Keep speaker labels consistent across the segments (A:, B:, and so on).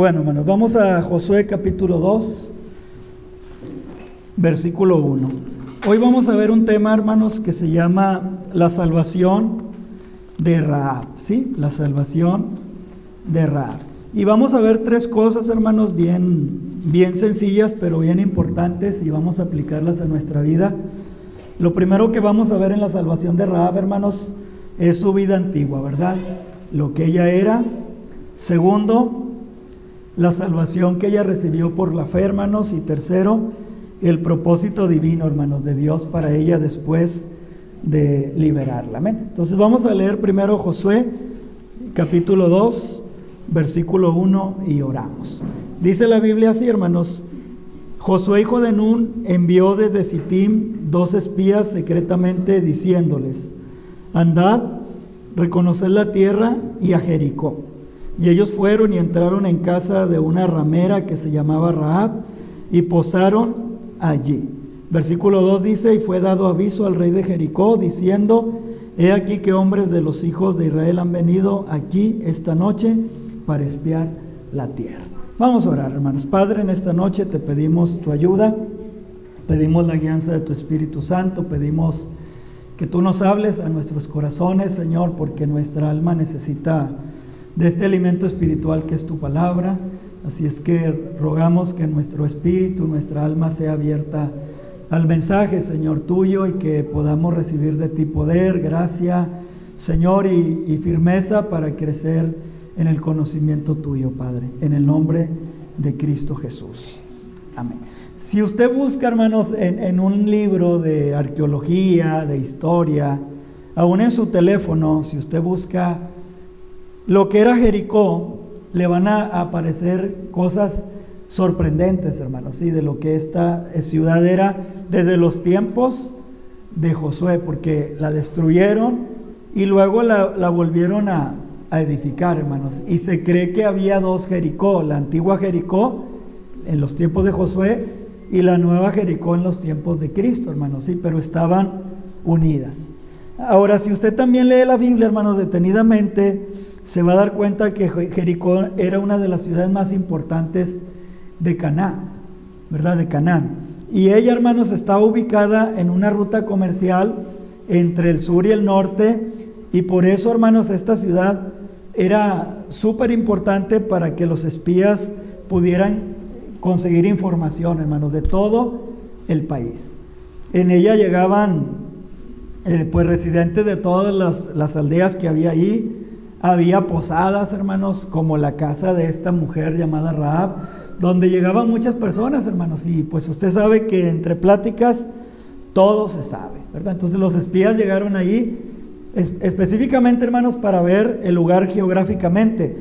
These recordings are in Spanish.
A: Bueno, hermanos, vamos a Josué capítulo 2, versículo 1. Hoy vamos a ver un tema, hermanos, que se llama la salvación de Raab, ¿sí? La salvación de Raab. Y vamos a ver tres cosas, hermanos, bien, bien sencillas, pero bien importantes, y vamos a aplicarlas a nuestra vida. Lo primero que vamos a ver en la salvación de Raab, hermanos, es su vida antigua, ¿verdad? Lo que ella era. Segundo, la salvación que ella recibió por la fe, hermanos. Y tercero, el propósito divino, hermanos, de Dios para ella después de liberarla. Amén. Entonces vamos a leer primero Josué, capítulo 2, versículo 1 y oramos. Dice la Biblia así, hermanos. Josué, hijo de Nun, envió desde Sittim dos espías secretamente diciéndoles, andad, reconoced la tierra y a Jericó. Y ellos fueron y entraron en casa de una ramera que se llamaba Raab y posaron allí. Versículo 2 dice, y fue dado aviso al rey de Jericó diciendo, he aquí que hombres de los hijos de Israel han venido aquí esta noche para espiar la tierra. Vamos a orar, hermanos. Padre, en esta noche te pedimos tu ayuda, pedimos la guianza de tu Espíritu Santo, pedimos que tú nos hables a nuestros corazones, Señor, porque nuestra alma necesita de este alimento espiritual que es tu palabra. Así es que rogamos que nuestro espíritu, nuestra alma sea abierta al mensaje, Señor, tuyo y que podamos recibir de ti poder, gracia, Señor, y, firmeza para crecer en el conocimiento tuyo, Padre, en el nombre de Cristo Jesús. Amén. Si usted busca, hermanos, en, en un libro de arqueología, de historia, aún en su teléfono, si usted busca lo que era Jericó, le van a aparecer cosas sorprendentes, hermanos, ¿sí? de lo que esta ciudad era desde los tiempos de Josué, porque la destruyeron y luego la, la volvieron a, a, edificar, hermanos. Y se cree que había dos Jericó, la antigua Jericó en los tiempos de Josué y la nueva Jericó en los tiempos de Cristo, hermanos, sí, pero estaban unidas. Ahora, si usted también lee la Biblia, hermanos, detenidamente, se va a dar cuenta que Jericó era una de las ciudades más importantes de Canaán, ¿verdad? De Canaán. Y ella, hermanos, estaba ubicada en una ruta comercial entre el sur y el norte, y por eso, hermanos, esta ciudad era súper importante para que los espías pudieran conseguir información, hermanos, de todo el país. En ella llegaban, eh, pues, residentes de todas las, las aldeas que había ahí, había posadas, hermanos, como la casa de esta mujer llamada Raab, donde llegaban muchas personas, hermanos, y pues usted sabe que entre pláticas todo se sabe, ¿verdad? Entonces los espías llegaron ahí específicamente, hermanos, para ver el lugar geográficamente,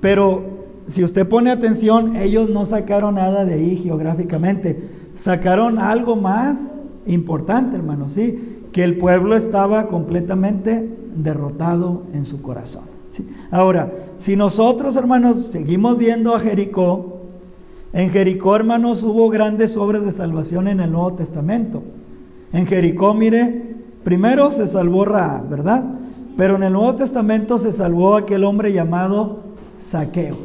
A: pero si usted pone atención, ellos no sacaron nada de ahí geográficamente, sacaron algo más importante, hermanos, sí, que el pueblo estaba completamente derrotado en su corazón. Ahora, si nosotros, hermanos, seguimos viendo a Jericó, en Jericó, hermanos, hubo grandes obras de salvación en el Nuevo Testamento. En Jericó, mire, primero se salvó Ra, ¿verdad? Pero en el Nuevo Testamento se salvó aquel hombre llamado Saqueo,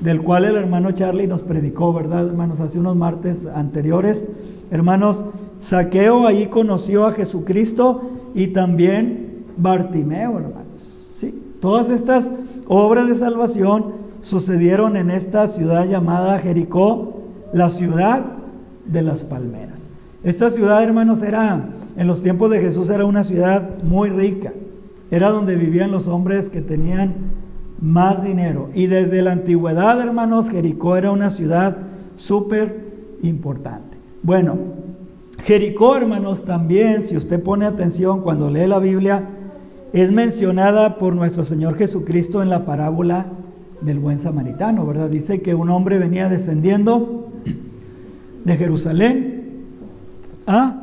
A: del cual el hermano Charlie nos predicó, ¿verdad, hermanos? Hace unos martes anteriores. Hermanos, Saqueo ahí conoció a Jesucristo y también Bartimeo, hermano. Todas estas obras de salvación sucedieron en esta ciudad llamada Jericó, la ciudad de las palmeras. Esta ciudad, hermanos, era, en los tiempos de Jesús, era una ciudad muy rica. Era donde vivían los hombres que tenían más dinero. Y desde la antigüedad, hermanos, Jericó era una ciudad súper importante. Bueno, Jericó, hermanos, también, si usted pone atención cuando lee la Biblia, es mencionada por nuestro Señor Jesucristo en la parábola del buen samaritano, ¿verdad? Dice que un hombre venía descendiendo de Jerusalén a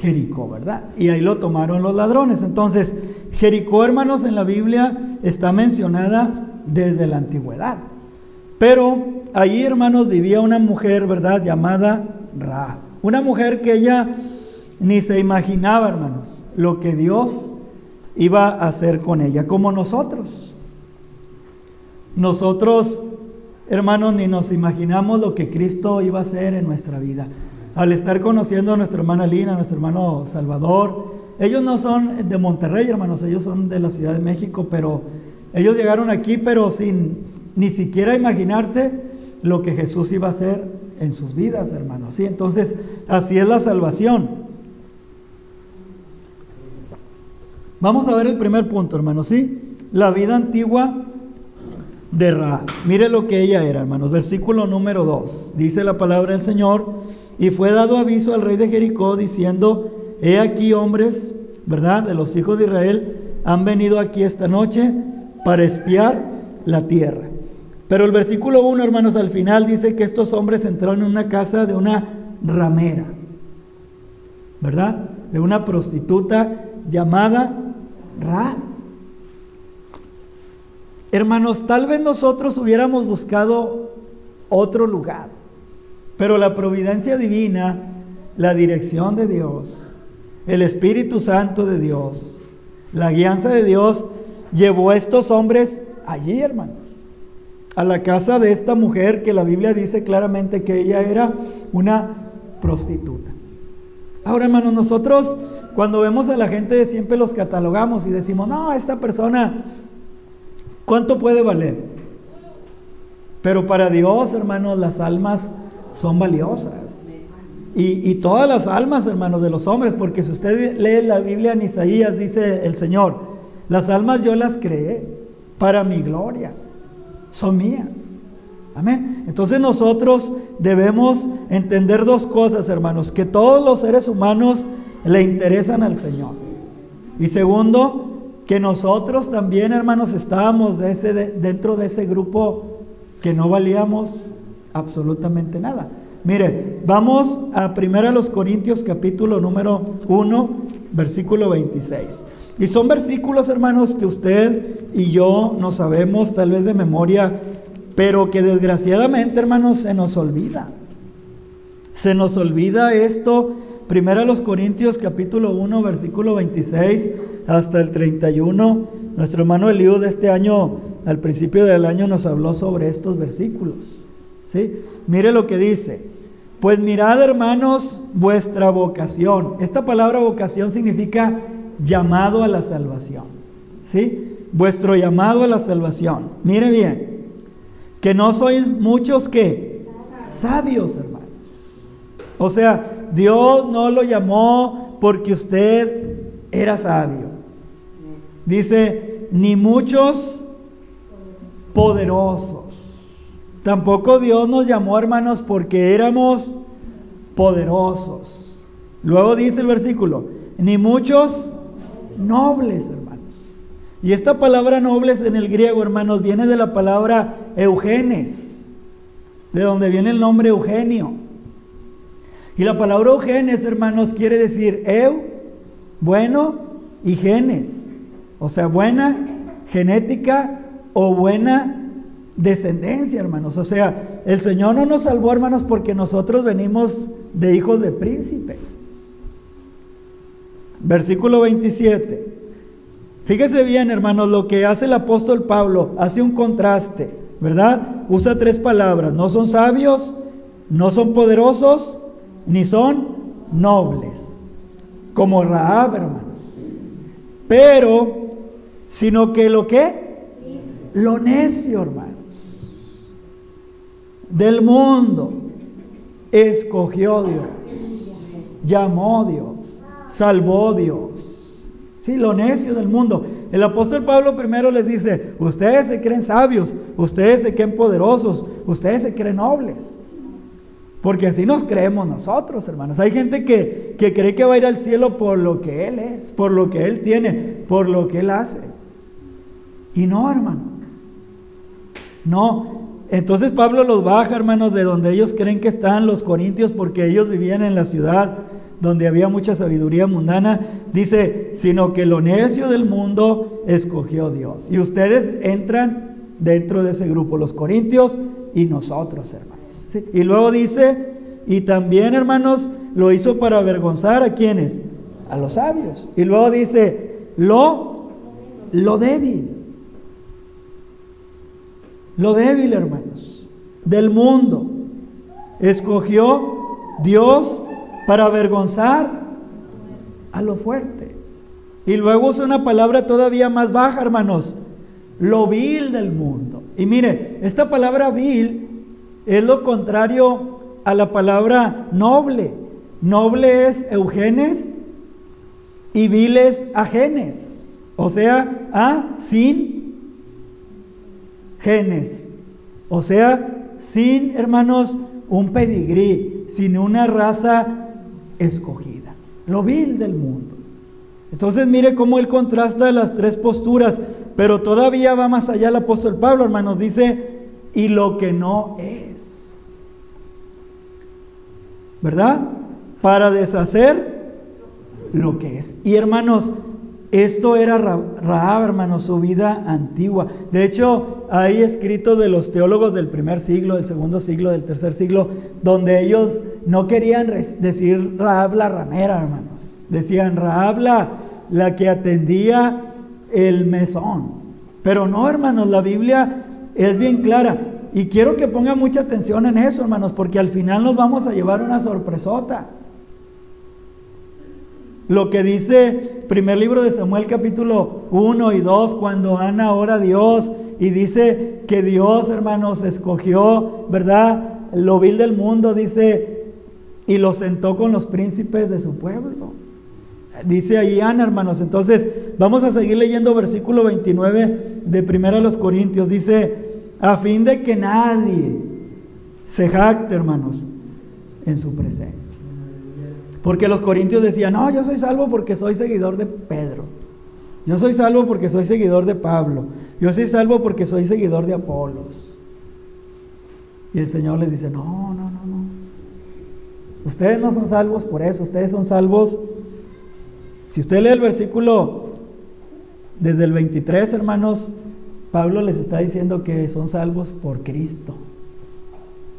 A: Jericó, ¿verdad? Y ahí lo tomaron los ladrones. Entonces, Jericó, hermanos, en la Biblia está mencionada desde la antigüedad. Pero allí, hermanos, vivía una mujer, ¿verdad? Llamada Ra. Una mujer que ella ni se imaginaba, hermanos, lo que Dios iba a hacer con ella, como nosotros. Nosotros hermanos, ni nos imaginamos lo que Cristo iba a hacer en nuestra vida. Al estar conociendo a nuestra hermana Lina, nuestro hermano Salvador, ellos no son de Monterrey, hermanos, ellos son de la Ciudad de México, pero ellos llegaron aquí, pero sin ni siquiera imaginarse lo que Jesús iba a hacer en sus vidas, hermanos. ¿sí? Entonces, así es la salvación. Vamos a ver el primer punto, hermanos, ¿sí? La vida antigua de Ra. Mire lo que ella era, hermanos. Versículo número 2. Dice la palabra del Señor, y fue dado aviso al rey de Jericó diciendo, he aquí hombres, ¿verdad? De los hijos de Israel, han venido aquí esta noche para espiar la tierra. Pero el versículo 1, hermanos, al final dice que estos hombres entraron en una casa de una ramera, ¿verdad? De una prostituta llamada Ra. Hermanos, tal vez nosotros hubiéramos buscado otro lugar, pero la providencia divina, la dirección de Dios, el Espíritu Santo de Dios, la guianza de Dios llevó a estos hombres allí, hermanos, a la casa de esta mujer que la Biblia dice claramente que ella era una prostituta. Ahora, hermanos, nosotros cuando vemos a la gente siempre los catalogamos y decimos, no, esta persona, ¿cuánto puede valer? Pero para Dios, hermanos, las almas son valiosas. Y, y, todas las almas, hermanos, de los hombres, porque si usted lee la Biblia en Isaías, dice el Señor, las almas yo las creé para mi gloria, son mías. Amén. Entonces nosotros debemos entender dos cosas, hermanos, que todos los seres humanos le interesan al Señor. Y segundo, que nosotros también, hermanos, estábamos dentro de ese grupo que no valíamos absolutamente nada. Mire, vamos a 1 los Corintios capítulo número 1, versículo 26. Y son versículos, hermanos, que usted y yo no sabemos tal vez de memoria, pero que desgraciadamente, hermanos, se nos olvida. Se nos olvida esto Primera los Corintios capítulo 1 versículo 26 hasta el 31. Nuestro hermano Eliud este año, al principio del año, nos habló sobre estos versículos. ¿sí? Mire lo que dice. Pues mirad hermanos vuestra vocación. Esta palabra vocación significa llamado a la salvación. ¿Sí? Vuestro llamado a la salvación. Mire bien, que no sois muchos que sabios, hermanos. O sea, Dios no lo llamó porque usted era sabio. Dice, ni muchos poderosos. Tampoco Dios nos llamó, hermanos, porque éramos poderosos. Luego dice el versículo, ni muchos nobles, hermanos. Y esta palabra nobles en el griego, hermanos, viene de la palabra eugenes, de donde viene el nombre Eugenio. Y la palabra eugenes, hermanos, quiere decir eu, bueno, y genes. O sea, buena genética o buena descendencia, hermanos. O sea, el Señor no nos salvó, hermanos, porque nosotros venimos de hijos de príncipes. Versículo 27. Fíjese bien, hermanos, lo que hace el apóstol Pablo, hace un contraste, ¿verdad? Usa tres palabras, no son sabios, no son poderosos ni son nobles, como Raab, hermanos. Pero, sino que lo que? Lo necio, hermanos, del mundo, escogió Dios, llamó Dios, salvó Dios. Sí, lo necio del mundo. El apóstol Pablo primero les dice, ustedes se creen sabios, ustedes se creen poderosos, ustedes se creen nobles. Porque así nos creemos nosotros, hermanos. Hay gente que, cree que va a ir al cielo por lo que Él es, por lo que Él tiene, por lo que Él hace. Y no, hermanos. No. Entonces Pablo los baja, hermanos, de donde ellos creen que están los corintios, porque ellos vivían en la ciudad donde había mucha sabiduría mundana. Dice, sino que lo necio del mundo escogió Dios. Y ustedes entran dentro de ese grupo, los corintios y nosotros, hermanos. Y luego dice, y también hermanos, lo hizo para avergonzar a quienes, a los sabios. Y luego dice, lo, lo débil. Lo débil, hermanos. del mundo. Escogió Dios para avergonzar a lo fuerte. Y luego usa una palabra todavía más baja, hermanos, lo vil del mundo. Y mire, esta palabra vil es lo contrario a la palabra noble. Noble es eugenes y vil es ajenes. O sea, a sin genes. O sea, sin, hermanos, un pedigrí, sin una raza escogida. Lo vil del mundo. Entonces mire cómo él contrasta las tres posturas, pero todavía va más allá el apóstol Pablo, hermanos, dice, y lo que no es. ¿Verdad? Para deshacer lo que es. Y hermanos, esto era Rahab, hermanos, su vida antigua. De hecho, hay escritos de los teólogos del primer siglo, del segundo siglo, del tercer siglo, donde ellos no querían decir Rahab la ramera, hermanos. Decían Rahab la, que atendía el mesón. Pero no, hermanos, la Biblia es bien clara. Y quiero que pongan mucha atención en eso, hermanos, porque al final nos vamos a llevar una sorpresota. Lo que dice primer libro de Samuel capítulo 1 y 2, cuando Ana ora a Dios y dice que Dios, hermanos, escogió, ¿verdad? Lo vil del mundo, dice, y lo sentó con los príncipes de su pueblo. Dice ahí Ana, hermanos. Entonces, vamos a seguir leyendo versículo 29 de Primera los Corintios. Dice, a fin de que nadie se jacte, hermanos, en su presencia. Porque los corintios decían, no, yo soy salvo porque soy seguidor de Pedro. Yo soy salvo porque soy seguidor de Pablo. Yo soy salvo porque soy seguidor de Apolos. Y el Señor les dice, no, no, no, no. Ustedes no son salvos por eso, ustedes son salvos. Si usted lee el versículo desde el 23, hermanos, Pablo les está diciendo que son salvos por Cristo.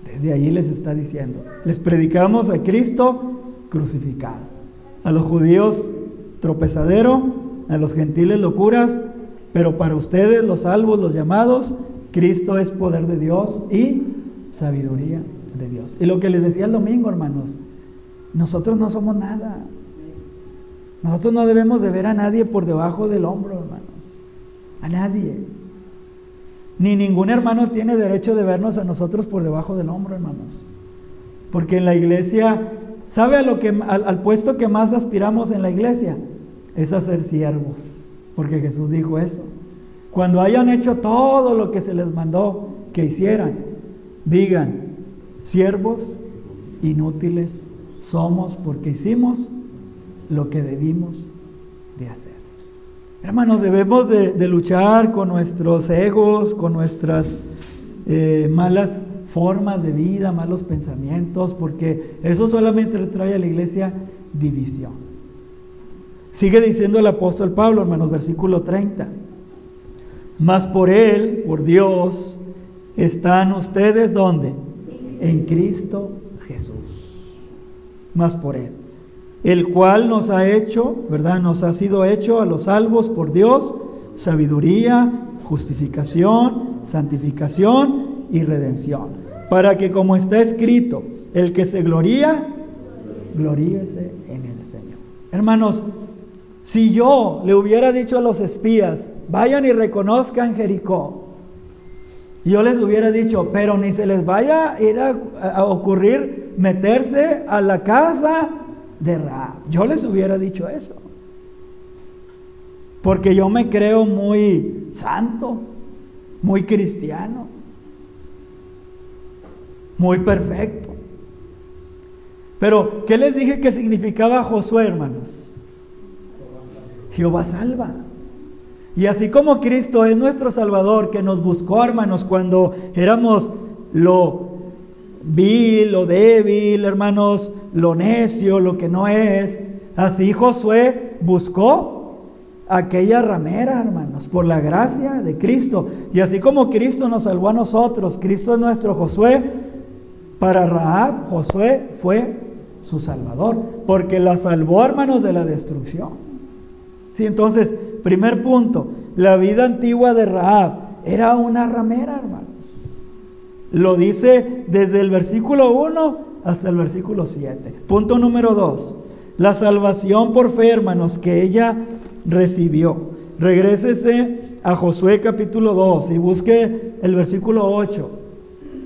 A: Desde allí les está diciendo, les predicamos a Cristo crucificado. A los judíos tropezadero, a los gentiles locuras, pero para ustedes los salvos, los llamados, Cristo es poder de Dios y sabiduría de Dios. Y lo que les decía el domingo, hermanos, nosotros no somos nada. Nosotros no debemos de ver a nadie por debajo del hombro, hermanos. A nadie. Ni ningún hermano tiene derecho de vernos a nosotros por debajo del hombro, hermanos. Porque en la iglesia ¿Sabe a lo que, al, puesto que más aspiramos en la iglesia? Es a ser siervos, porque Jesús dijo eso. Cuando hayan hecho todo lo que se les mandó que hicieran, digan, siervos inútiles somos porque hicimos lo que debimos de hacer. Hermanos, debemos de, luchar con nuestros egos, con nuestras eh, malas formas de vida, malos pensamientos, porque eso solamente le trae a la iglesia división. Sigue diciendo el apóstol Pablo, hermanos, versículo 30. Mas por Él, por Dios, están ustedes donde? En Cristo Jesús. Más por Él. El cual nos ha hecho, ¿verdad? Nos ha sido hecho a los salvos por Dios, sabiduría, justificación, santificación y redención para que como está escrito, el que se gloría, gloríese en el Señor. Hermanos, si yo le hubiera dicho a los espías, vayan y reconozcan Jericó, yo les hubiera dicho, pero ni se les vaya a ir a, ocurrir meterse a la casa de Ra. Yo les hubiera dicho eso. Porque yo me creo muy santo, muy cristiano muy perfecto. Pero, ¿qué les dije que significaba Josué, hermanos? Jehová salva. Y así como Cristo es nuestro Salvador, que nos buscó, hermanos, cuando éramos lo vil, lo débil, hermanos, lo necio, lo que no es, así Josué buscó aquella ramera, hermanos, por la gracia de Cristo. Y así como Cristo nos salvó a nosotros, Cristo es nuestro Josué, para Rahab, Josué fue su salvador, porque la salvó, hermanos, de la destrucción. Sí, entonces, primer punto, la vida antigua de Rahab era una ramera, hermanos. Lo dice desde el versículo 1 hasta el versículo 7. Punto número 2. La salvación por fe, hermanos, que ella recibió. Regrésese a Josué capítulo 2 y busque el versículo 8.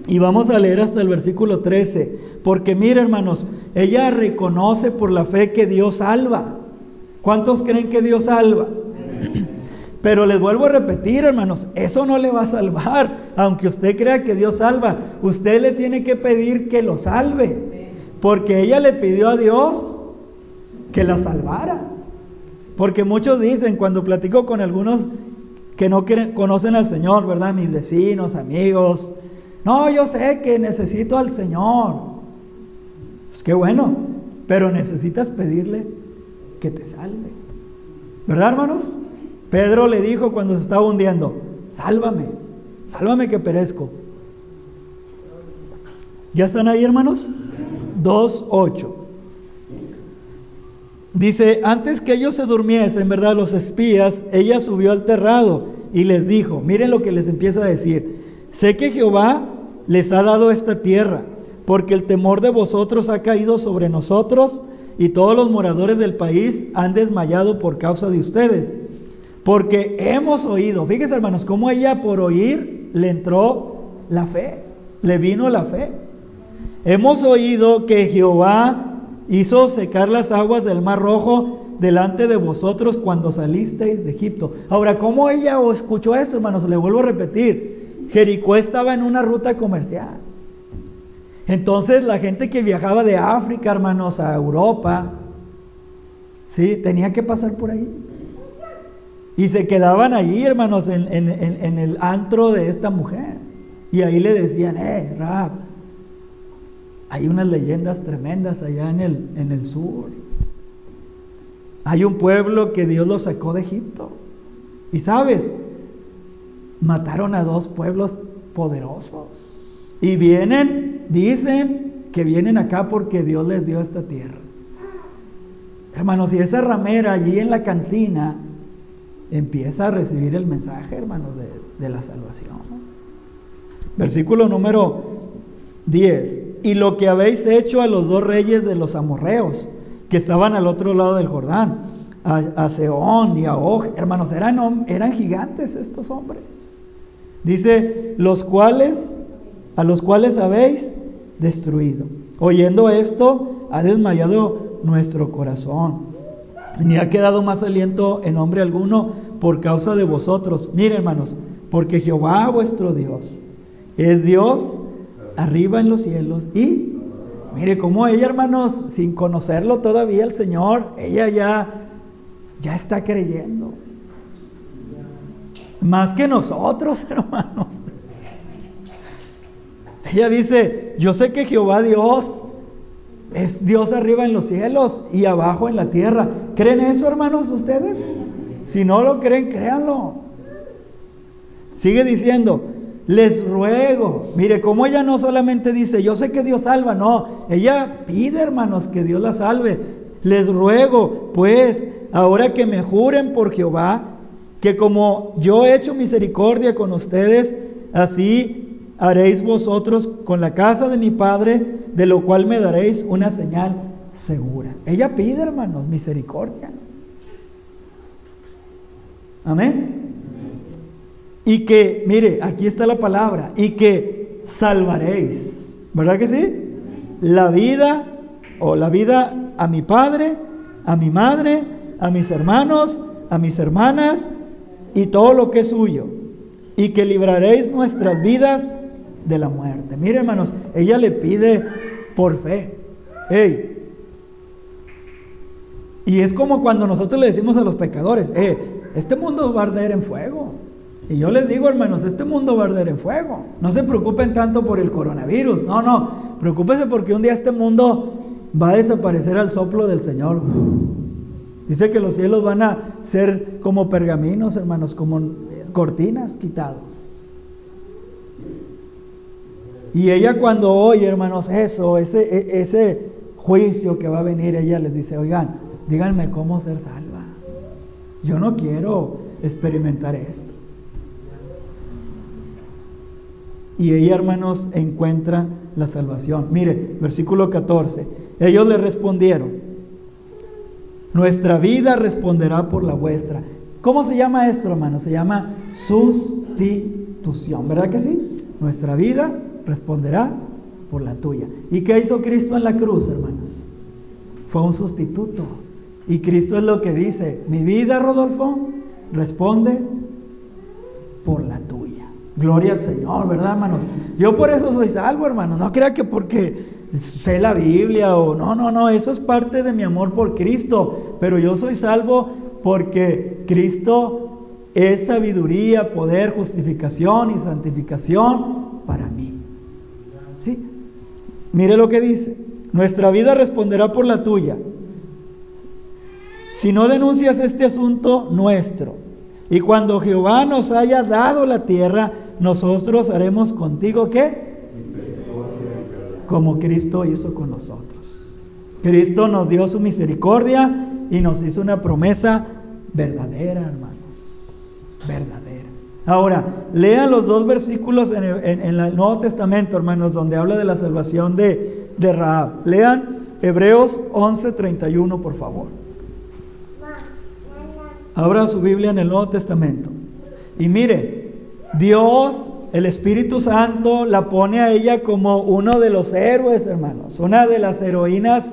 A: Y vamos a leer hasta el versículo 13. Porque mire, hermanos, ella reconoce por la fe que Dios salva. ¿Cuántos creen que Dios salva? Pero les vuelvo a repetir, hermanos, eso no le va a salvar. Aunque usted crea que Dios salva, usted le tiene que pedir que lo salve. Porque ella le pidió a Dios que la salvara. Porque muchos dicen, cuando platico con algunos que no conocen al Señor, ¿verdad? Mis vecinos, amigos. No, yo sé que necesito al Señor. Pues qué bueno, pero necesitas pedirle que te salve. ¿Verdad, hermanos? Pedro le dijo cuando se estaba hundiendo, sálvame, sálvame que perezco. ¿Ya están ahí, hermanos? 2.8. Dice, antes que ellos se durmiesen, ¿verdad? Los espías, ella subió al terrado y les dijo, miren lo que les empieza a decir, sé que Jehová les ha dado esta tierra, porque el temor de vosotros ha caído sobre nosotros y todos los moradores del país han desmayado por causa de ustedes. Porque hemos oído, fíjense hermanos, cómo ella por oír le entró la fe, le vino la fe. Hemos oído que Jehová hizo secar las aguas del mar rojo delante de vosotros cuando salisteis de Egipto. Ahora, ¿cómo ella escuchó esto, hermanos? Le vuelvo a repetir. Jericó estaba en una ruta comercial. Entonces la gente que viajaba de África, hermanos, a Europa, sí, tenía que pasar por ahí. Y se quedaban allí, hermanos, en, el antro de esta mujer. Y ahí le decían, eh, Rab, hay unas leyendas tremendas allá en el, en el sur. Hay un pueblo que Dios lo sacó de Egipto. Y sabes, mataron a dos pueblos poderosos. Y vienen, dicen que vienen acá porque Dios les dio esta tierra. Hermanos, y esa ramera allí en la cantina empieza a recibir el mensaje, hermanos, de, la salvación. Versículo número 10. Y lo que habéis hecho a los dos reyes de los amorreos, que estaban al otro lado del Jordán, a, Seón y a Og, hermanos, eran, eran gigantes estos hombres. Dice, los cuales, a los cuales habéis destruido. Oyendo esto, ha desmayado nuestro corazón ni ha quedado más aliento en hombre alguno por causa de vosotros. Miren, hermanos, porque Jehová vuestro Dios es Dios arriba en los cielos y mire cómo ella, hermanos, sin conocerlo todavía el Señor, ella ya ya está creyendo. Más que nosotros, hermanos. Ella dice, yo sé que Jehová Dios es Dios arriba en los cielos y abajo en la tierra. ¿Creen eso, hermanos, ustedes? Si no lo creen, créanlo. Sigue diciendo, les ruego. Mire, como ella no solamente dice, yo sé que Dios salva, no, ella pide, hermanos, que Dios la salve. Les ruego, pues, ahora que me juren por Jehová, que como yo he hecho misericordia con ustedes, así haréis vosotros con la casa de mi Padre, de lo cual me daréis una señal segura. Ella pide, hermanos, misericordia. Amén. Y que, mire, aquí está la palabra, y que salvaréis. ¿Verdad que sí? La vida, o la vida a mi padre, a mi madre, a mis hermanos, a mis hermanas, y todo lo que es suyo. Y que libraréis nuestras vidas de la muerte. Mire, hermanos, ella le pide por fe. Hey. Y es como cuando nosotros le decimos a los pecadores, eh, este mundo va a arder en fuego. Y yo les digo, hermanos, este mundo va a arder en fuego. No se preocupen tanto por el coronavirus. No, no. Preocúpense porque un día este mundo va a desaparecer al soplo del Señor. Dice que los cielos van a ser como pergaminos, hermanos, como cortinas quitados. Y ella cuando oye, hermanos, eso, ese, e, ese juicio que va a venir, ella les dice, oigan, díganme cómo ser salva. Yo no quiero experimentar esto. y ella, hermanos, encuentra la salvación. Mire, versículo 14. Ellos le respondieron, nuestra vida responderá por la vuestra. ¿Cómo se llama esto, hermanos? Se llama sustitución, ¿verdad que sí? Nuestra vida responderá por la tuya. ¿Y qué hizo Cristo en la cruz, hermanos? Fue un sustituto. Y Cristo es lo que dice, mi vida, Rodolfo, responde por la tuya. Gloria al Señor, ¿verdad, hermanos? Yo por eso soy salvo, hermanos. No crea que porque sé la Biblia o no, no, no, eso es parte de mi amor por Cristo. Pero yo soy salvo porque Cristo es sabiduría, poder, justificación y santificación para mí. Mire lo que dice. Nuestra vida responderá por la tuya. Si no denuncias este asunto nuestro, y cuando Jehová nos haya dado la tierra, nosotros haremos contigo qué? Como Cristo hizo con nosotros. Cristo nos dio su misericordia y nos hizo una promesa verdadera, hermanos. Verdadera. Ahora, lean los dos versículos en el, Nuevo Testamento, hermanos, donde habla de la salvación de, de Rahab. Lean Hebreos 11:31, por favor. Abra su Biblia en el Nuevo Testamento. Y mire, Dios, el Espíritu Santo, la pone a ella como uno de los héroes, hermanos, una de las heroínas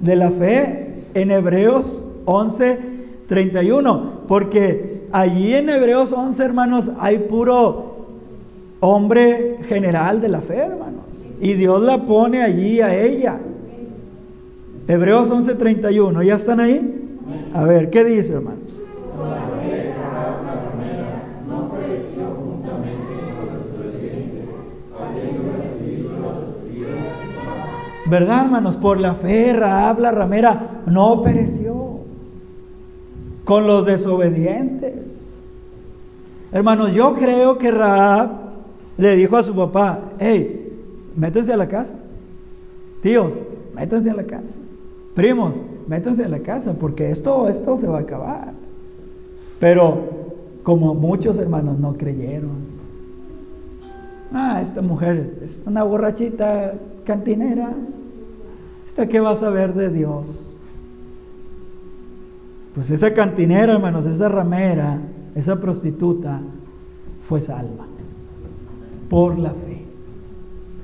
A: de la fe en Hebreos 11, 31. Porque allí en Hebreos 11, hermanos, hay puro hombre general de la fe, hermanos. Y Dios la pone allí a ella. Hebreos 11, 31. ¿Ya están ahí? A ver, ¿qué dice, hermanos? ¿Verdad, hermanos? Por la fe, habla ramera no pereció con los desobedientes. Hermanos, yo creo que Raab le dijo a su papá, hey, métanse a la casa. Tíos, métanse a la casa. Primos, métanse a la casa, porque esto, esto se va a acabar. Pero como muchos hermanos no creyeron. Ah, esta mujer es una borrachita cantinera. ¿Esta qué va a saber de Dios? Pues esa cantinera, hermanos, esa ramera, esa prostituta, fue salva por la fe.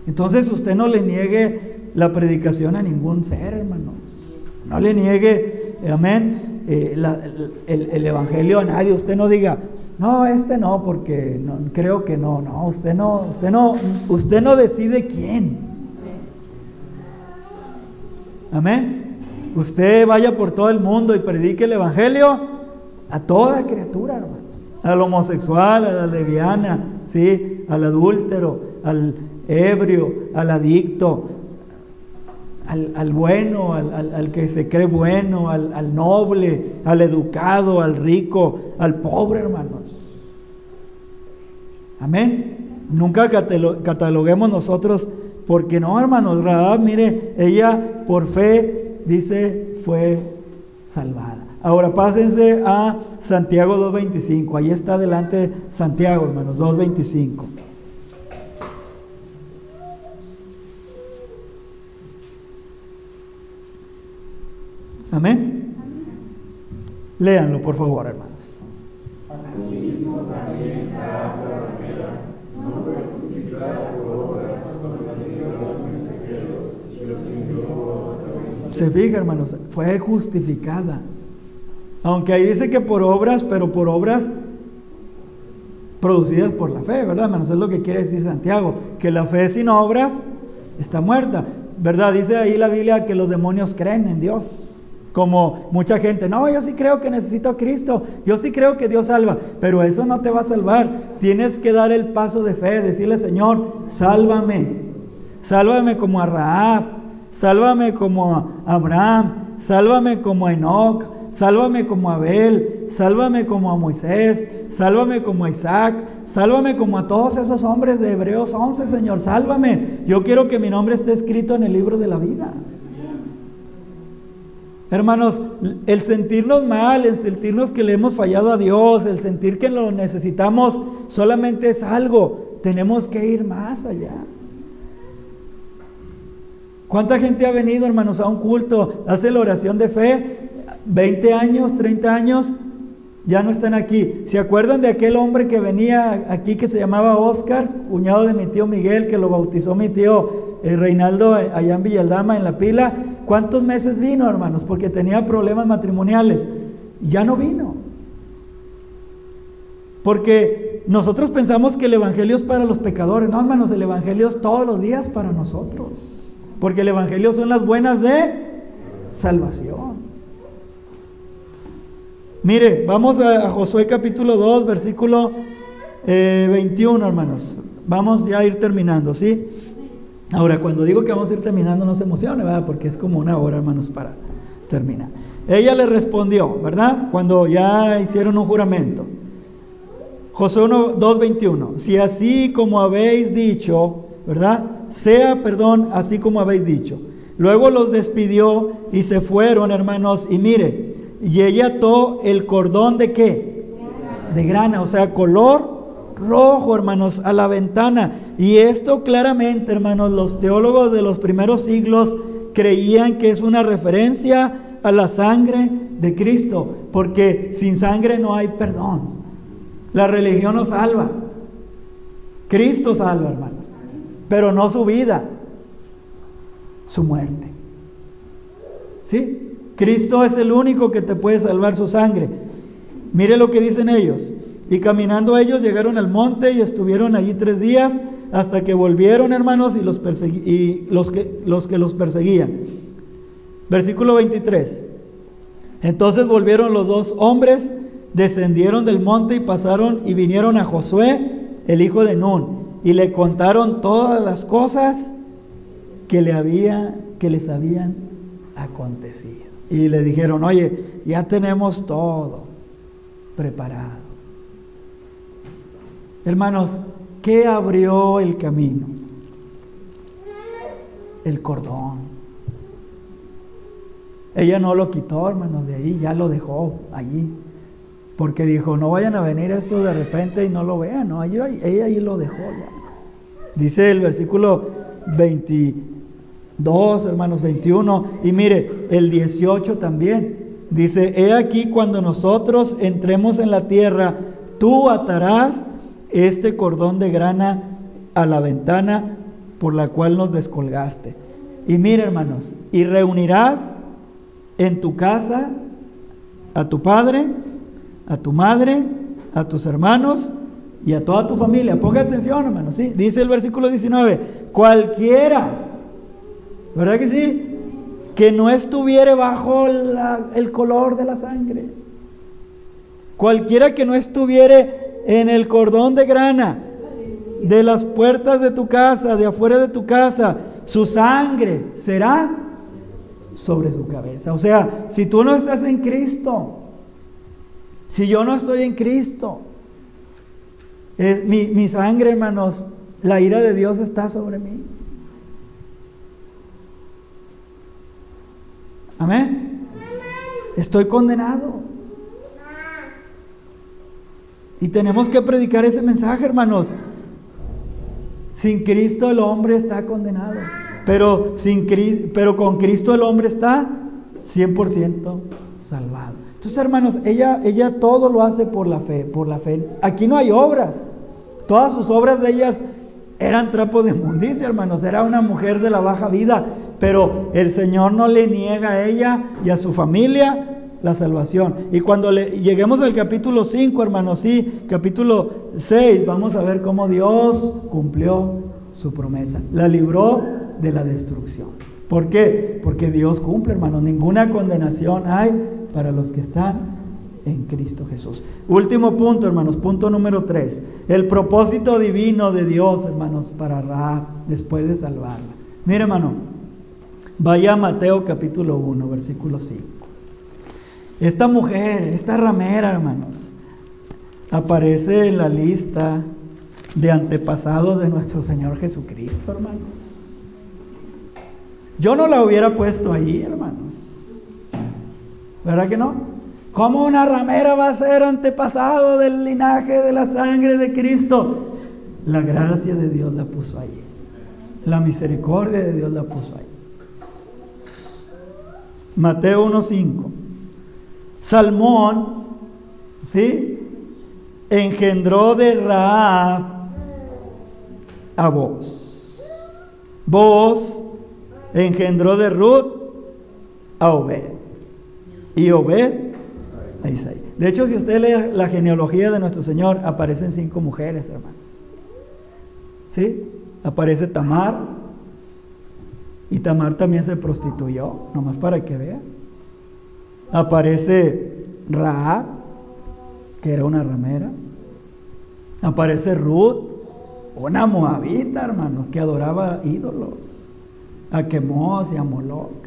A: Entonces usted no le niegue la predicación a ningún ser, hermanos. No le niegue, amén, eh, el, evangelio a nadie. Usted no diga, no, este no, porque no, creo que no, no, usted no, usted no, usted no decide quién. Amén. Usted vaya por todo el mundo y predique el evangelio a toda criatura, hermanos. Al homosexual, a la leviana, sí, al adúltero, al ebrio, al adicto, al, bueno, al, que se cree bueno, al, noble, al educado, al rico, al pobre, hermanos. Amén. Nunca cataloguemos nosotros, porque no, hermanos, Rahab, mire, ella por fe, dice, fue salvada. Ahora pásense a Santiago 2.25, ahí está delante Santiago, hermanos, 2.25. Amén. Léanlo, por favor, hermanos. Se fija, hermanos, fue justificada. Aunque ahí dice que por obras, pero por obras producidas por la fe, ¿verdad, hermanos? Es lo que quiere decir Santiago, que la fe sin obras está muerta, ¿verdad? Dice ahí la Biblia que los demonios creen en Dios. Como mucha gente, no, yo sí creo que necesito a Cristo, yo sí creo que Dios salva, pero eso no te va a salvar. Tienes que dar el paso de fe, decirle, Señor, sálvame, sálvame como a Raab, sálvame como Abraham, sálvame como a Enoch, sálvame como Abel, sálvame como a Moisés, sálvame como a Isaac, sálvame como a todos esos hombres de Hebreos 11, Señor, sálvame. Yo quiero que mi nombre esté escrito en el libro de la vida. Hermanos, el sentirnos mal, el sentirnos que le hemos fallado a Dios, el sentir que lo necesitamos, solamente es algo tenemos que ir más allá. ¿Cuánta gente ha venido, hermanos, a un culto, hace la oración de fe? 20 años, 30 años, ya no están aquí. ¿Se acuerdan de aquel hombre que venía aquí que se llamaba Oscar, cuñado de mi tío Miguel, que lo bautizó mi tío eh, Reinaldo eh, allá en Villaldama, en la pila? ¿Cuántos meses vino, hermanos? Porque tenía problemas matrimoniales. Ya no vino. Porque nosotros pensamos que el Evangelio es para los pecadores. No, hermanos, el Evangelio es todos los días para nosotros. Porque el Evangelio son las buenas de salvación. Mire, vamos a, Josué capítulo 2, versículo 21, eh, hermanos. Vamos ya a ir terminando, ¿sí? Ahora, cuando digo que vamos a ir terminando, no se emocione, ¿verdad? Porque es como una hora, hermanos, para terminar. Ella le respondió, ¿verdad? Cuando ya hicieron un juramento. Josué 2.21, si así como habéis dicho, ¿verdad? Sea, perdón, así como habéis dicho. Luego los despidió y se fueron, hermanos, y mire, y ella ató el cordón de qué? De grana, o sea, color rojo, hermanos, a la ventana. Y esto claramente, hermanos, los teólogos de los primeros siglos creían que es una referencia a la sangre de Cristo, porque sin sangre no hay perdón. La religión no salva. Cristo salva, hermanos, pero no su vida, su muerte. ¿Sí? Cristo es el único que te puede salvar su sangre. Mire lo que dicen ellos. Y caminando ellos llegaron al monte y estuvieron allí tres días hasta que volvieron, hermanos, y los, los, que, los que los perseguían. Versículo 23. Entonces volvieron los dos hombres, descendieron del monte y pasaron y vinieron a Josué, el hijo de Nun, y le contaron todas las cosas que le había, que les habían acontecido. Y le dijeron, oye, ya tenemos todo preparado. Hermanos, ¿qué abrió el camino? El cordón. Ella no lo quitó, hermanos, de ahí, ya lo dejó allí. Porque dijo, no vayan a venir estos de repente y no lo vean. No, ella, ella ahí lo dejó ya. Dice el versículo 20, 2, hermanos, 21. Y mire, el 18 también. Dice, he aquí cuando nosotros entremos en la tierra, tú atarás este cordón de grana a la ventana por la cual nos descolgaste. Y mire, hermanos, y reunirás en tu casa a tu padre, a tu madre, a tus hermanos y a toda tu familia. Ponga atención, hermanos, ¿sí? Dice el versículo 19, cualquiera ¿Verdad que sí? Que no estuviere bajo el color de la sangre. Cualquiera que no estuviere en el cordón de grana de las puertas de tu casa, de afuera de tu casa, su sangre será sobre su cabeza. O sea, si tú no estás en Cristo, si yo no estoy en Cristo, mi, mi sangre, hermanos, la ira de Dios está sobre mí. Amén. Estoy condenado. Y tenemos que predicar ese mensaje, hermanos. Sin Cristo el hombre está condenado. Pero, sin, pero con Cristo el hombre está 100% salvado. Entonces, hermanos, ella, ella todo lo hace por la fe, por la fe. Aquí no hay obras. Todas sus obras de ellas eran trapos de inmundicia, hermanos. Era una mujer de la baja vida pero el Señor no le niega a ella y a su familia la salvación. Y cuando le, lleguemos al capítulo 5, hermanos, sí, capítulo 6, vamos a ver cómo Dios cumplió su promesa. La libró de la destrucción. ¿Por qué? Porque Dios cumple, hermanos. Ninguna condenación hay para los que están en Cristo Jesús. Último punto, hermanos, punto número 3. El propósito divino de Dios, hermanos, para Ra después de salvarla. Mire, hermano, Vaya a Mateo capítulo 1, versículo 5. Esta mujer, esta ramera, hermanos, aparece en la lista de antepasados de nuestro Señor Jesucristo, hermanos. Yo no la hubiera puesto ahí, hermanos. ¿Verdad que no? ¿Cómo una ramera va a ser antepasado del linaje de la sangre de Cristo? La gracia de Dios la puso ahí. La misericordia de Dios la puso ahí. Mateo 1.5. Salmón, ¿sí? Engendró de Raab a vos. Vos engendró de Ruth a Obed. Y Obed a Isaí. De hecho, si usted lee la genealogía de nuestro Señor, aparecen cinco mujeres, hermanos. ¿Sí? Aparece Tamar. Y Tamar también se prostituyó, nomás para que vea. Aparece Raab, que era una ramera. Aparece Ruth, una moabita, hermanos, que adoraba ídolos. A Quemos y a Moloch.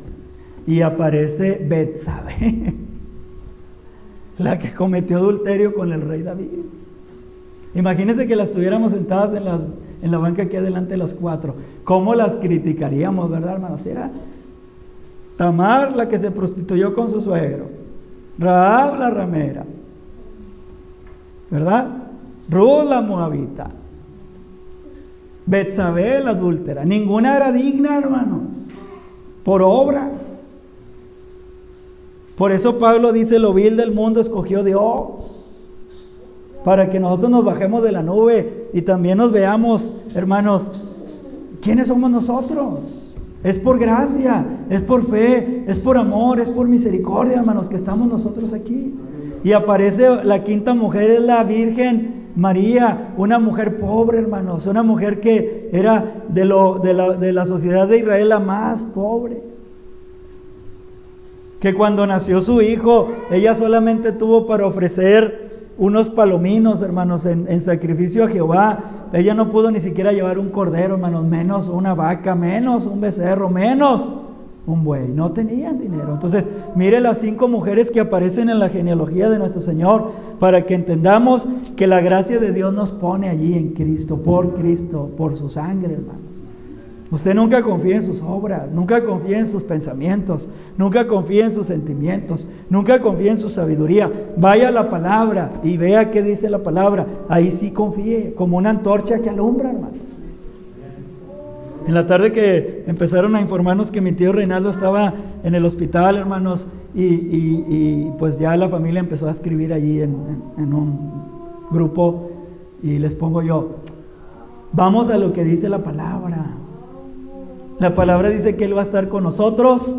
A: Y aparece Betsabé, la que cometió adulterio con el rey David. Imagínense que las tuviéramos sentadas en la, en la banca aquí adelante las cuatro. ¿Cómo las criticaríamos, verdad, hermanos? Era Tamar la que se prostituyó con su suegro. Raab la ramera. ¿Verdad? Ruth la moabita. Betsabé la adúltera. Ninguna era digna, hermanos. Por obras. Por eso Pablo dice, lo vil del mundo escogió Dios. Para que nosotros nos bajemos de la nube y también nos veamos, hermanos, ¿quiénes somos nosotros? Es por gracia, es por fe, es por amor, es por misericordia, hermanos, que estamos nosotros aquí. Y aparece la quinta mujer, es la Virgen María, una mujer pobre, hermanos, una mujer que era de, lo, de, la, de la sociedad de Israel la más pobre. Que cuando nació su hijo, ella solamente tuvo para ofrecer unos palominos, hermanos, en, sacrificio a Jehová. Ella no pudo ni siquiera llevar un cordero, hermanos, menos una vaca, menos un becerro, menos un buey. No tenían dinero. Entonces, mire las cinco mujeres que aparecen en la genealogía de nuestro Señor para que entendamos que la gracia de Dios nos pone allí en Cristo, por Cristo, por su sangre, hermanos. Usted nunca confía en sus obras, nunca confía en sus pensamientos, nunca confía en sus sentimientos, nunca confía en su sabiduría. Vaya a la palabra y vea qué dice la palabra. Ahí sí confíe, como una antorcha que alumbra, hermanos. En la tarde que empezaron a informarnos que mi tío Reinaldo estaba en el hospital, hermanos, y, pues ya la familia empezó a escribir allí en, en un grupo y les pongo yo, vamos a lo que dice la palabra. La palabra dice que Él va a estar con nosotros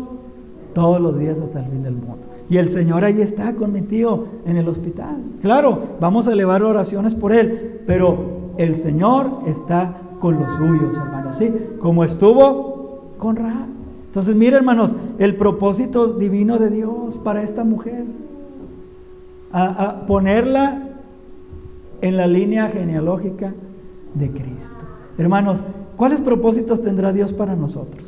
A: todos los días hasta el fin del mundo. Y el Señor ahí está con mi tío en el hospital. Claro, vamos a elevar oraciones por Él, pero el Señor está con los suyos, hermanos, ¿sí? Como estuvo con Ra. Entonces, mire, hermanos, el propósito divino de Dios para esta mujer, a, a ponerla en la línea genealógica de Cristo. Hermanos, ¿cuáles propósitos tendrá Dios para nosotros?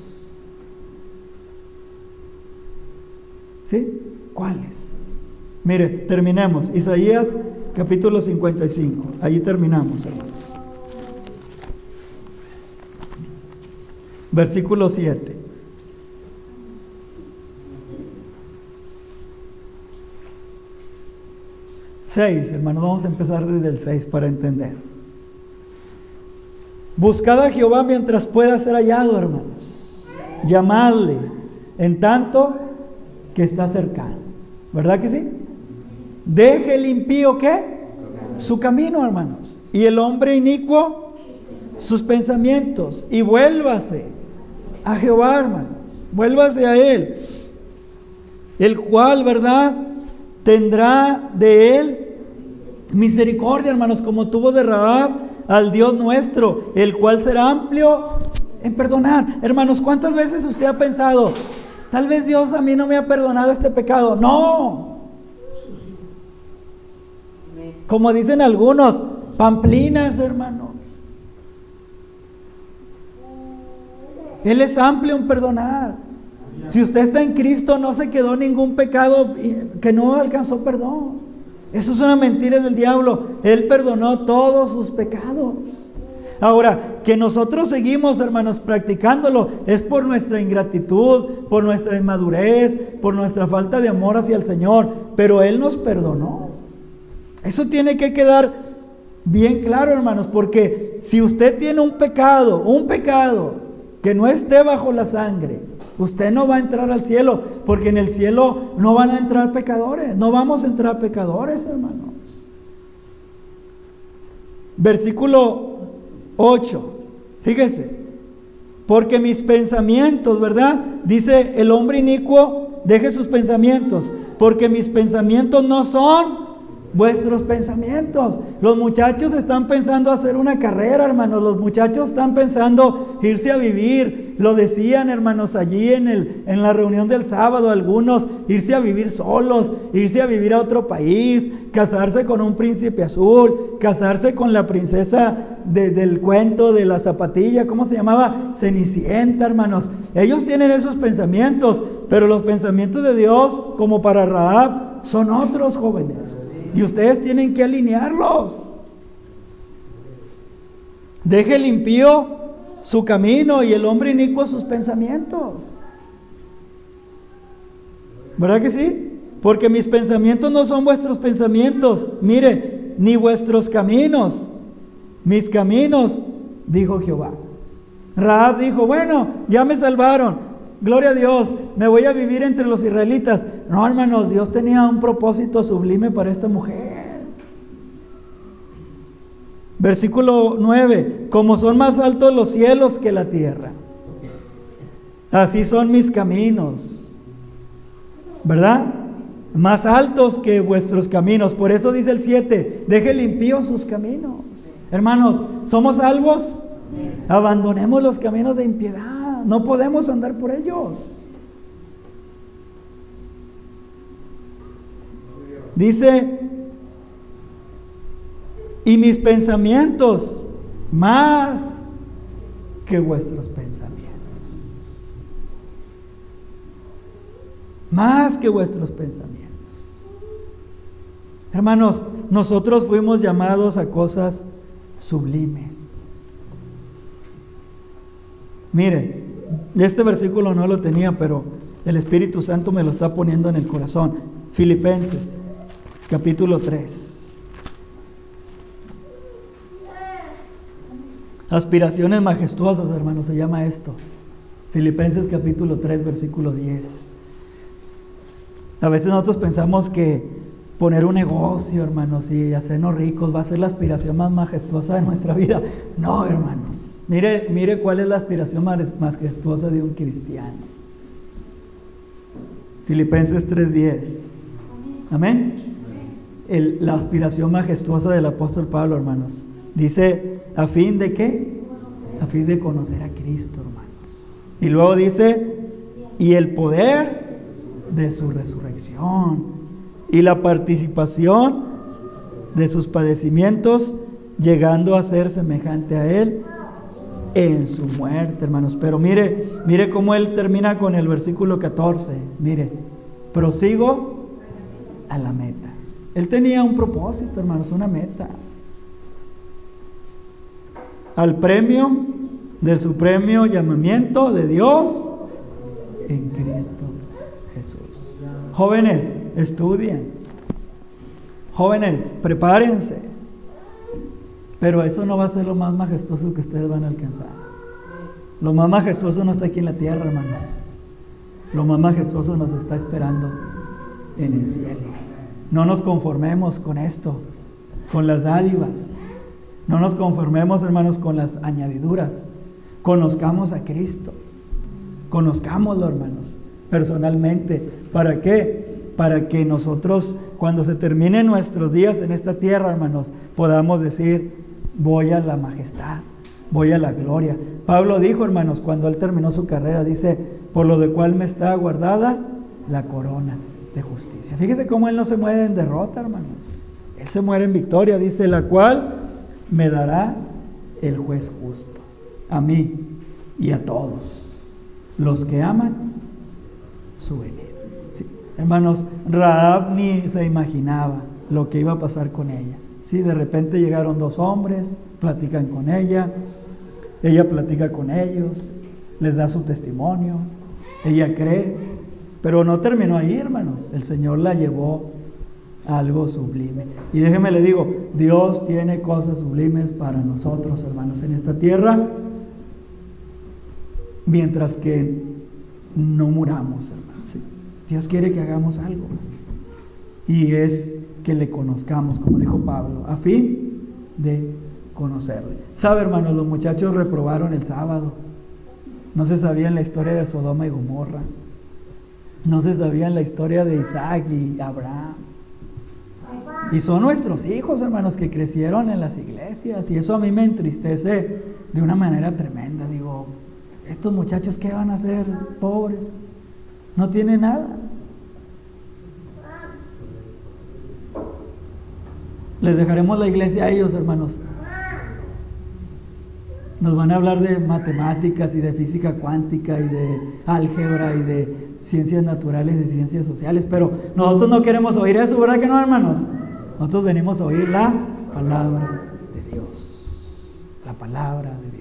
A: ¿Sí? ¿Cuáles? Mire, terminemos. Isaías capítulo 55. Allí terminamos, hermanos. Versículo 7. Seis, hermanos, vamos a empezar desde el 6 para entender. Buscad a Jehová mientras pueda ser hallado, hermanos. Llamadle en tanto que está cercano. ¿Verdad que sí? Deje el impío qué? Su camino, hermanos. Y el hombre inicuo sus pensamientos. Y vuélvase a Jehová, hermanos. Vuélvase a Él. El cual, ¿verdad? Tendrá de Él misericordia, hermanos, como tuvo de Rahab al Dios nuestro, el cual será amplio en perdonar. Hermanos, ¿cuántas veces usted ha pensado, tal vez Dios a mí no me ha perdonado este pecado? No. Como dicen algunos, pamplinas, hermanos. Él es amplio en perdonar. Si usted está en Cristo, no se quedó ningún pecado que no alcanzó perdón. Eso es una mentira del diablo. Él perdonó todos sus pecados. Ahora, que nosotros seguimos, hermanos, practicándolo es por nuestra ingratitud, por nuestra inmadurez, por nuestra falta de amor hacia el Señor. Pero Él nos perdonó. Eso tiene que quedar bien claro, hermanos, porque si usted tiene un pecado, un pecado que no esté bajo la sangre, usted no va a entrar al cielo, porque en el cielo no van a entrar pecadores, no vamos a entrar pecadores, hermanos. Versículo 8, fíjese, porque mis pensamientos, ¿verdad? Dice el hombre inicuo, deje sus pensamientos, porque mis pensamientos no son vuestros pensamientos. Los muchachos están pensando hacer una carrera, hermanos. Los muchachos están pensando irse a vivir. Lo decían, hermanos, allí en, el, en la reunión del sábado, algunos, irse a vivir solos, irse a vivir a otro país, casarse con un príncipe azul, casarse con la princesa del cuento de la zapatilla, ¿cómo se llamaba? Cenicienta, hermanos. Ellos tienen esos pensamientos, pero los pensamientos de Dios, como para Raab, son otros jóvenes. Y ustedes tienen que alinearlos. Deje limpio su camino y el hombre inicuo sus pensamientos. ¿Verdad que sí? Porque mis pensamientos no son vuestros pensamientos. Mire, ni vuestros caminos. Mis caminos, dijo Jehová. Raab dijo, bueno, ya me salvaron. Gloria a Dios, me voy a vivir entre los israelitas. No, hermanos, Dios tenía un propósito sublime para esta mujer. Versículo 9, como son más altos los cielos que la tierra, así son mis caminos, ¿verdad? Más altos que vuestros caminos. Por eso dice el 7, deje limpios sus caminos. Hermanos, ¿somos salvos? Abandonemos los caminos de impiedad no podemos andar por ellos. Dice, y mis pensamientos más que vuestros pensamientos. Más que vuestros pensamientos. Hermanos, nosotros fuimos llamados a cosas sublimes. Mire, este versículo no lo tenía, pero el Espíritu Santo me lo está poniendo en el corazón. Filipenses, capítulo 3. Aspiraciones majestuosas, hermanos, se llama esto. Filipenses capítulo 3, versículo 10. A veces nosotros pensamos que poner un negocio, hermanos, y hacernos ricos va a ser la aspiración más majestuosa de nuestra vida. No, hermanos. Mire, mire cuál es la aspiración majestuosa de un cristiano. Filipenses 3:10. Amén. la aspiración majestuosa del apóstol Pablo, hermanos. Dice, ¿a fin de qué? A fin de conocer a Cristo, hermanos. Y luego dice, y el poder de su resurrección y la participación de sus padecimientos, llegando a ser semejante a Él en su muerte, hermanos. Pero mire, mire cómo él termina con el versículo 14. Mire, prosigo a la meta. Él tenía un propósito, hermanos, una meta. Al premio del supremo llamamiento de Dios en Cristo Jesús. Jóvenes, estudien. Jóvenes, prepárense. Pero eso no va a ser lo más majestuoso que ustedes van a alcanzar. Lo más majestuoso no está aquí en la tierra, hermanos. Lo más majestuoso nos está esperando en el cielo. No nos conformemos con esto, con las dádivas. No nos conformemos, hermanos, con las añadiduras. Conozcamos a Cristo. Conozcámoslo, hermanos, personalmente. ¿Para qué? Para que nosotros, cuando se terminen nuestros días en esta tierra, hermanos, podamos decir, voy a la majestad, voy a la gloria. Pablo dijo, hermanos, cuando él terminó su carrera, dice, por lo de cual me está guardada la corona de justicia. Fíjese cómo él no se muere en derrota, hermanos. Él se muere en victoria, dice, la cual me dará el juez justo, a mí y a todos los que aman su venida. Hermanos, Raab ni se imaginaba lo que iba a pasar con ella de repente llegaron dos hombres, platican con ella, ella platica con ellos, les da su testimonio, ella cree, pero no terminó ahí, hermanos. El Señor la llevó algo sublime. Y déjeme le digo, Dios tiene cosas sublimes para nosotros, hermanos, en esta tierra, mientras que no muramos, hermanos. Dios quiere que hagamos algo. Y es que le conozcamos, como dijo Pablo, a fin de conocerle. ¿Sabe, hermanos? Los muchachos reprobaron el sábado. No se sabían la historia de Sodoma y Gomorra. No se sabían la historia de Isaac y Abraham. Y son nuestros hijos, hermanos, que crecieron en las iglesias. Y eso a mí me entristece de una manera tremenda. Digo, estos muchachos, ¿qué van a hacer? Pobres. No tienen nada. Les dejaremos la iglesia a ellos, hermanos. Nos van a hablar de matemáticas y de física cuántica y de álgebra y de ciencias naturales y ciencias sociales, pero nosotros no queremos oír eso, ¿verdad que no, hermanos? Nosotros venimos a oír la palabra de Dios, la palabra de Dios.